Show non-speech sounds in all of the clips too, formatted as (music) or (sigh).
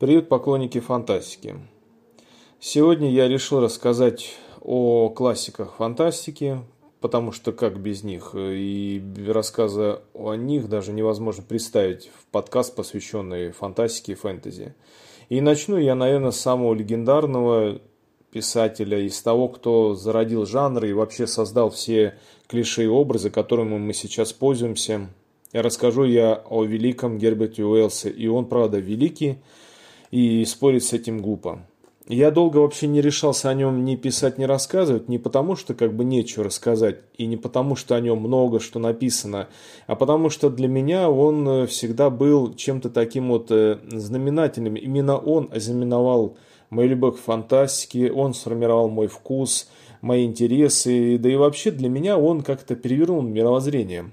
Привет, поклонники фантастики. Сегодня я решил рассказать о классиках фантастики, потому что как без них, и рассказа о них даже невозможно представить в подкаст, посвященный фантастике и фэнтези. И начну я, наверное, с самого легендарного писателя, из того, кто зародил жанр и вообще создал все клише и образы, которыми мы сейчас пользуемся. Я расскажу я о великом Герберте Уэллсе, и он, правда, великий, и спорить с этим глупо. Я долго вообще не решался о нем ни писать, ни рассказывать, не потому что как бы нечего рассказать, и не потому что о нем много что написано, а потому что для меня он э, всегда был чем-то таким вот э, знаменательным. Именно он ознаменовал мою любовь к фантастике, он сформировал мой вкус, мои интересы, да и вообще для меня он как-то перевернул мировоззрение.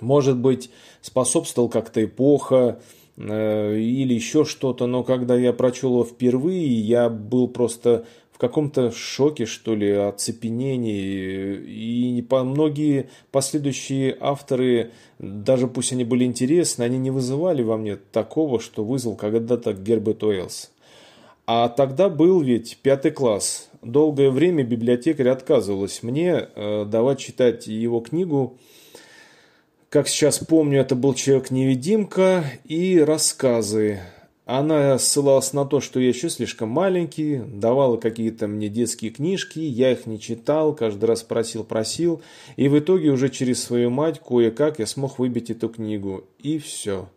Может быть, способствовал как-то эпоха, или еще что-то, но когда я прочел его впервые, я был просто в каком-то шоке, что ли, оцепенении. И многие последующие авторы, даже пусть они были интересны, они не вызывали во мне такого, что вызвал когда-то Герберт Уэллс. А тогда был ведь пятый класс. Долгое время библиотекарь отказывалась мне э, давать читать его книгу как сейчас помню, это был «Человек-невидимка» и рассказы. Она ссылалась на то, что я еще слишком маленький, давала какие-то мне детские книжки, я их не читал, каждый раз просил-просил, и в итоге уже через свою мать кое-как я смог выбить эту книгу. И все.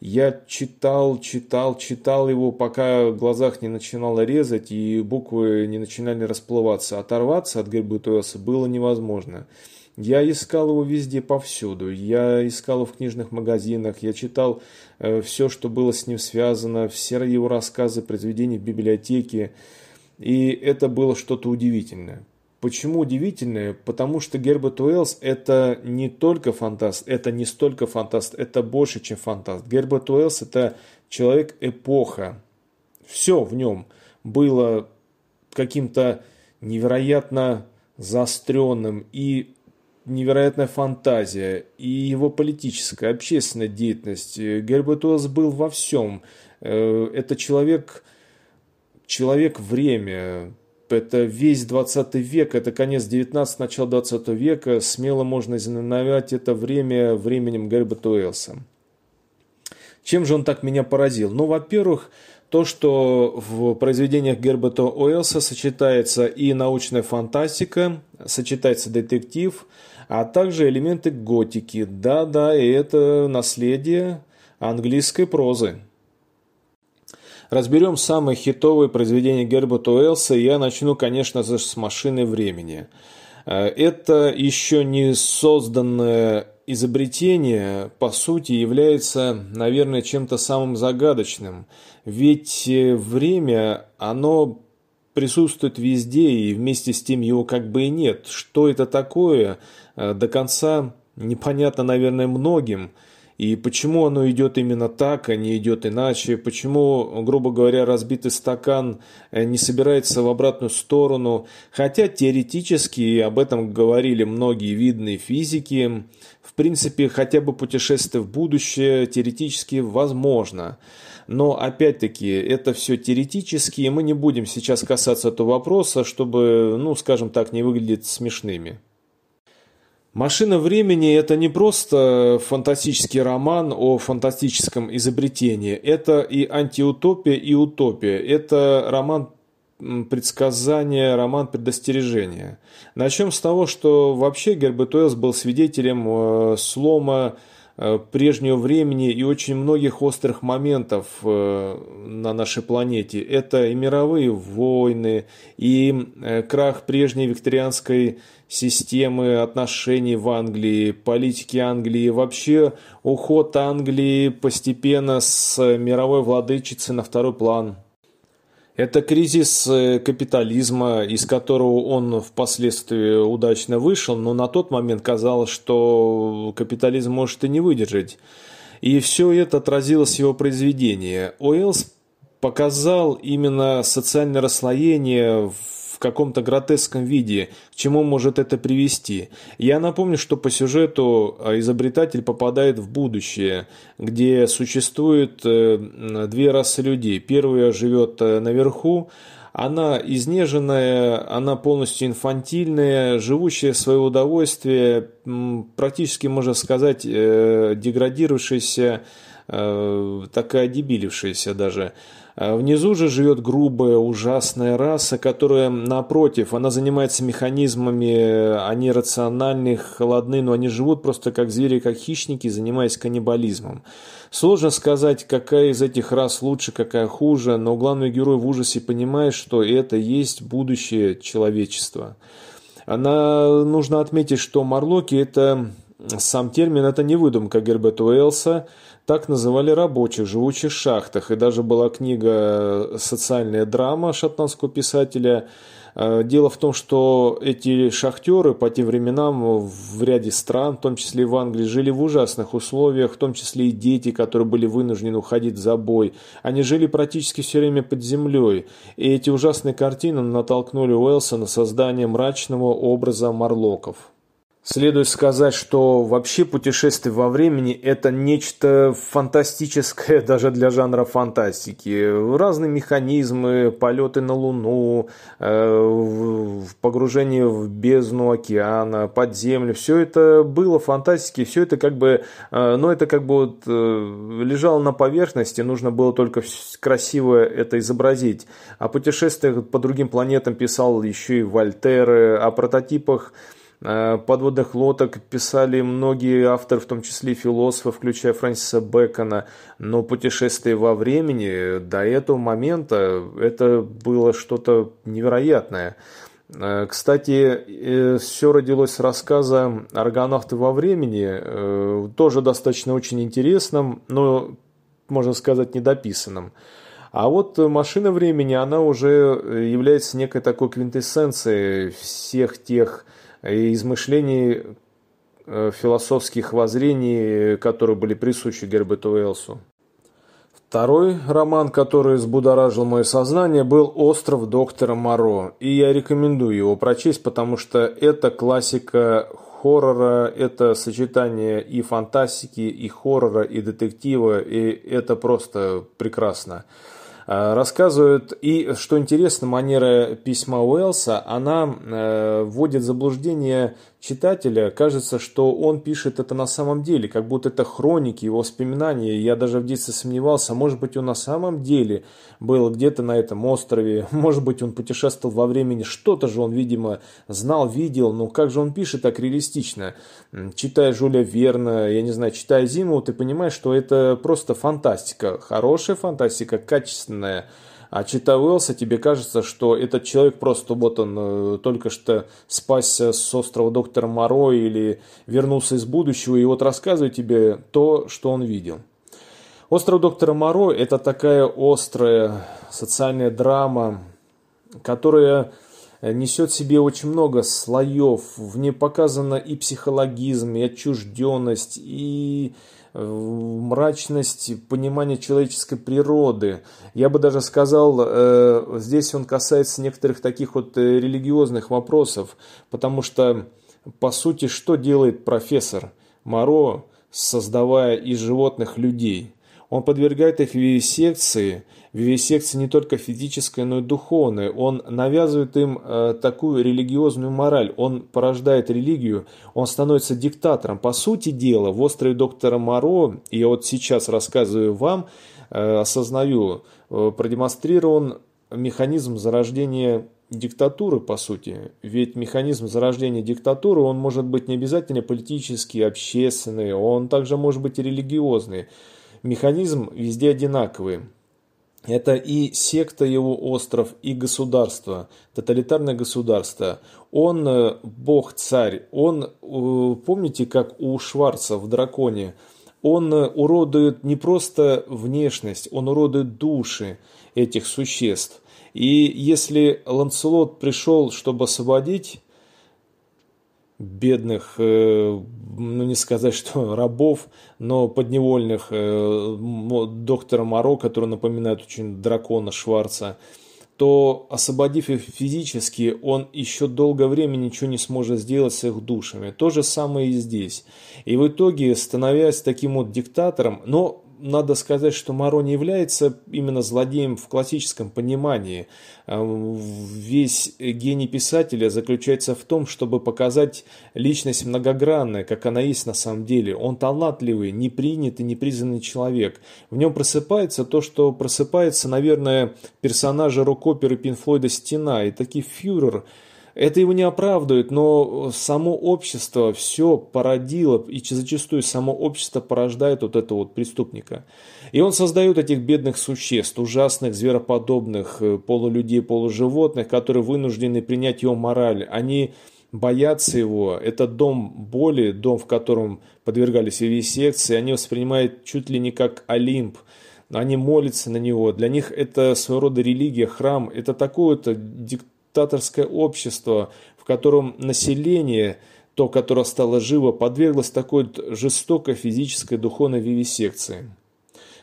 Я читал, читал, читал его, пока в глазах не начинало резать и буквы не начинали расплываться. Оторваться от Гербертуэса было невозможно. Я искал его везде, повсюду. Я искал его в книжных магазинах, я читал э, все, что было с ним связано, все его рассказы, произведения в библиотеке. И это было что-то удивительное. Почему удивительное? Потому что Герберт Уэллс это не только фантаст, это не столько фантаст, это больше, чем фантаст. Герберт Уэллс это человек-эпоха. Все в нем было каким-то невероятно заостренным и невероятная фантазия и его политическая, общественная деятельность. Герберт Уэллс был во всем. Э, это человек, человек время, это весь 20 век, это конец 19 начало 20 века. Смело можно знаменовать это время временем Герберта Уэллса. Чем же он так меня поразил? Ну, во-первых, то, что в произведениях Герберта Уэллса сочетается и научная фантастика, сочетается детектив, а также элементы готики. Да-да, и это наследие английской прозы. Разберем самые хитовые произведения Герберта Уэллса. Я начну, конечно же, с «Машины времени». Э, это еще не созданное изобретение, по сути, является, наверное, чем-то самым загадочным. Ведь э, время, оно присутствует везде, и вместе с тем его как бы и нет. Что это такое, э, до конца непонятно, наверное, многим. И почему оно идет именно так, а не идет иначе? Почему, грубо говоря, разбитый стакан э, не собирается в обратную сторону? Хотя теоретически об этом говорили многие видные физики. В принципе, хотя бы путешествие в будущее теоретически возможно. Но опять-таки это все теоретически, и мы не будем сейчас касаться этого вопроса, чтобы, ну, скажем так, не выглядеть смешными. «Машина времени» – это не просто фантастический роман о фантастическом изобретении. Это и антиутопия, и утопия. Это роман предсказания, роман предостережения. Начнем с того, что вообще Герберт Уэллс был свидетелем э, слома прежнего времени и очень многих острых моментов э, на нашей планете. Это и мировые войны, и э, крах прежней викторианской системы отношений в Англии, политики Англии, вообще уход Англии постепенно с мировой владычицы на второй план – это кризис э, капитализма, из которого он впоследствии удачно вышел, но на тот момент казалось, что капитализм может и не выдержать. И все это отразилось в его произведении. Уэллс показал именно социальное расслоение, в каком-то гротеском виде, к чему может это привести. Я напомню, что по сюжету э, изобретатель попадает в будущее, где существует э, две расы людей. Первая живет наверху, она изнеженная, она полностью инфантильная, живущая в свое удовольствие, практически, можно сказать, деградировавшаяся, такая дебилившаяся даже. А внизу же живет грубая, ужасная раса, которая, напротив, она занимается механизмами, они рациональны, холодны, но они живут просто как звери, как хищники, занимаясь каннибализмом. Сложно сказать, какая из этих рас лучше, какая хуже, но главный герой в ужасе понимает, что это есть будущее человечества. Она, нужно отметить, что Марлоки – это сам термин – это не выдумка Герберта Уэллса, так называли рабочих, живущих в шахтах. И даже была книга «Социальная драма» шотландского писателя. Э, дело в том, что эти шахтеры по тем временам в ряде стран, в том числе и в Англии, жили в ужасных условиях, в том числе и дети, которые были вынуждены уходить в забой. Они жили практически все время под землей. И эти ужасные картины натолкнули Уэлса на создание мрачного образа марлоков. Следует сказать, что вообще путешествие во времени – это нечто фантастическое (laughs) даже для жанра фантастики. Разные механизмы, полеты на Луну, э, погружение в бездну океана, под землю – все это было фантастики, все это как бы, ну это как бы вот э, лежало на поверхности, нужно было только красиво это изобразить. О путешествиях по другим планетам писал еще и Вольтер, о прототипах подводных лодок писали многие авторы, в том числе философы, включая Фрэнсиса Бэкона. Но путешествие во времени до этого момента это было что-то невероятное. Э, кстати, э, все родилось с рассказа «Аргонавты во времени», тоже достаточно очень интересным, но, можно сказать, недописанным. А вот машина времени, она уже является некой такой квинтэссенцией всех тех измышлений э, философских воззрений, которые были присущи Герберту Уэллсу. Второй роман, который взбудоражил мое сознание, был «Остров доктора Моро». И я рекомендую его прочесть, потому что это классика хоррора, это сочетание и фантастики, и хоррора, и детектива, и это просто прекрасно. Э, рассказывают, и что интересно, манера письма Уэллса, она э, вводит в заблуждение читателя. Кажется, что он пишет это на самом деле, как будто это хроники, его воспоминания. Я даже в детстве сомневался, может быть, он на самом деле был где-то на этом острове, (laughs) может быть, он путешествовал во времени, что-то же он, видимо, знал, видел, но как же он пишет так реалистично. Читая Жюля Верна, я не знаю, читая Зиму, ты понимаешь, что это просто фантастика, хорошая фантастика, качественная, а читая Уэллса, тебе кажется, что этот человек просто вот он э, только что спасся с острова доктора Моро или вернулся из будущего, и вот рассказывает тебе то, что он видел. Остров доктора Моро – это такая острая социальная драма, которая несет в себе очень много слоев. В ней показано и психологизм, и отчужденность, и мрачность понимания человеческой природы. Я бы даже сказал, э, здесь он касается некоторых таких вот э, религиозных вопросов, потому что, по сути, что делает профессор Моро, создавая из животных людей? Он подвергает их вивисекции, вивисекции не только физической, но и духовной. Он навязывает им э, такую религиозную мораль, он порождает религию, он становится диктатором. По сути дела, в «Острове доктора Моро», я вот сейчас рассказываю вам, э, осознаю, э, продемонстрирован механизм зарождения диктатуры, по сути. Ведь механизм зарождения диктатуры, он может быть не обязательно политический, общественный, он также может быть и религиозный механизм везде одинаковый. Это и секта его остров, и государство, тоталитарное государство. Он э, бог-царь, он, э, помните, как у Шварца в «Драконе», он э, уродует не просто внешность, он уродует души этих существ. И если Ланселот пришел, чтобы освободить бедных, ну не сказать, что (laughs) рабов, но подневольных э, доктора Моро, который напоминает очень дракона Шварца, то, освободив их физически, он еще долгое время ничего не сможет сделать с их душами. То же самое и здесь. И в итоге, становясь таким вот диктатором, но надо сказать, что Моро не является именно злодеем в классическом понимании. А, весь гений писателя заключается в том, чтобы показать личность многогранная, как она есть на самом деле. Он талантливый, непринятый, непризнанный человек. В нем просыпается то, что просыпается, наверное, персонажа рок-оперы Пинфлойда «Стена». И таки фюрер – это его не оправдывает, но само общество все породило, и зачастую само общество порождает вот этого вот преступника. И он создает этих бедных существ, ужасных, звероподобных, э, полулюдей, полуживотных, которые вынуждены принять его мораль. Они боятся его. Это дом боли, дом, в котором подвергались вивисекции. Они воспринимают чуть ли не как Олимп. Они молятся на него. Для них это своего рода религия, храм. Это такое-то диктатура диктаторское общество, в котором население, то, которое стало живо, подверглось такой жестокой физической духовной вивисекции.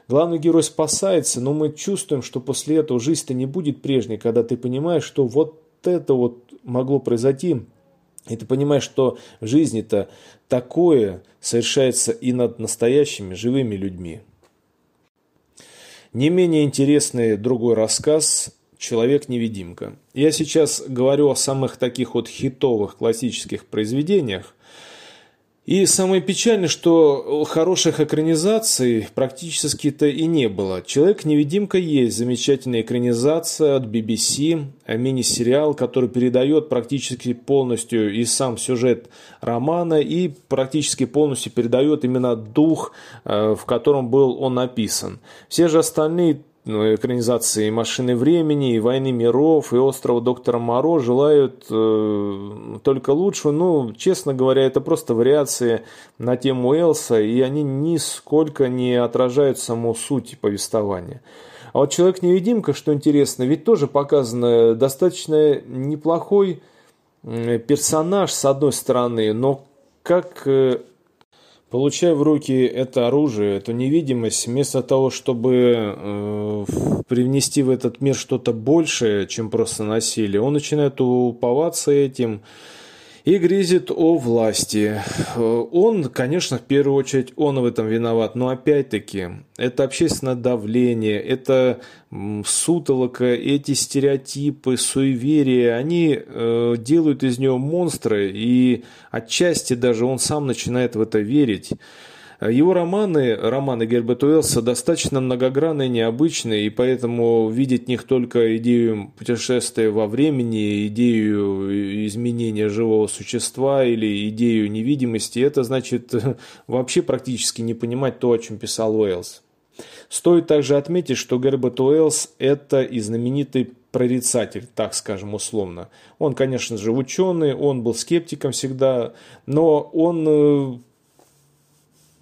Главный герой спасается, но мы чувствуем, что после этого жизнь-то не будет прежней, когда ты понимаешь, что вот это вот могло произойти, и ты понимаешь, что в жизни-то такое совершается и над настоящими живыми людьми. Не менее интересный другой рассказ «Человек-невидимка». Я сейчас говорю о самых таких вот хитовых классических произведениях. И самое печальное, что хороших экранизаций практически-то и не было. «Человек-невидимка» есть замечательная экранизация от BBC, мини-сериал, который передает практически полностью и сам сюжет романа, и практически полностью передает именно дух, э, в котором был он написан. Все же остальные экранизации «Машины времени», и «Войны миров», и «Острова доктора Моро» желают э, только лучшего. Ну, честно говоря, это просто вариации на тему Элса, и они нисколько не отражают саму суть повествования. А вот «Человек-невидимка», что интересно, ведь тоже показано достаточно неплохой персонаж, с одной стороны, но как э, Получая в руки это оружие, эту невидимость, вместо того, чтобы э, привнести в этот мир что-то большее, чем просто насилие, он начинает уповаться этим, и грезит о власти. Он, конечно, в первую очередь, он в этом виноват, но опять-таки, это общественное давление, это сутолока, эти стереотипы, суеверия, они э, делают из него монстра, и отчасти даже он сам начинает в это верить. Его романы, романы Герберта Уэллса, достаточно многогранные, необычные, и поэтому видеть в них только идею путешествия во времени, идею изменения живого существа или идею невидимости, это значит (laughs) вообще практически не понимать то, о чем писал Уэллс. Стоит также отметить, что Герберт Уэллс – это и знаменитый прорицатель, так скажем условно. Он, конечно же, ученый, он был скептиком всегда, но он э,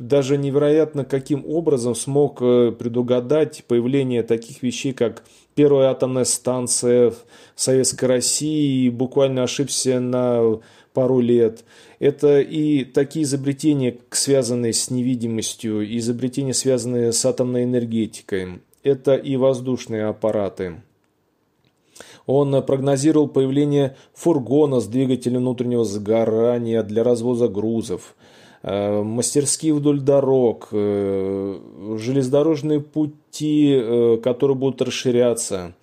даже невероятно каким образом смог э, предугадать появление таких вещей, как первая атомная станция в Советской России, и буквально ошибся на пару лет. Это и такие изобретения, связанные с невидимостью, изобретения, связанные с атомной энергетикой. Это и воздушные аппараты. Он прогнозировал появление фургона с двигателем внутреннего сгорания для развоза грузов – мастерские вдоль дорог, э, железнодорожные пути, э, которые будут расширяться.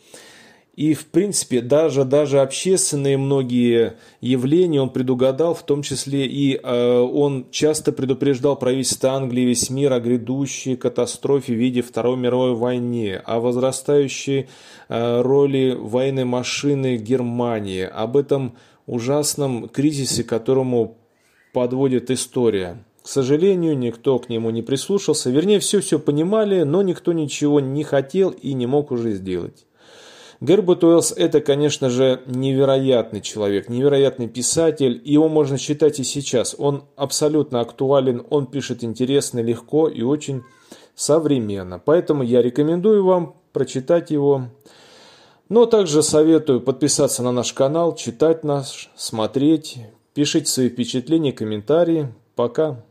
И, в принципе, даже, даже общественные многие явления он предугадал, в том числе и э, он часто предупреждал правительство Англии весь мир о грядущей катастрофе в виде Второй мировой войны, о возрастающей э, роли военной машины Германии, об этом ужасном кризисе, которому подводит история. К сожалению, никто к нему не прислушался. Вернее, все-все понимали, но никто ничего не хотел и не мог уже сделать. Герберт Уэллс – это, конечно же, невероятный человек, невероятный писатель, его можно считать и сейчас. Он абсолютно актуален, он пишет интересно, легко и очень современно. Поэтому я рекомендую вам прочитать его. Но также советую подписаться на наш канал, читать нас, смотреть, Пишите свои впечатления, комментарии. Пока.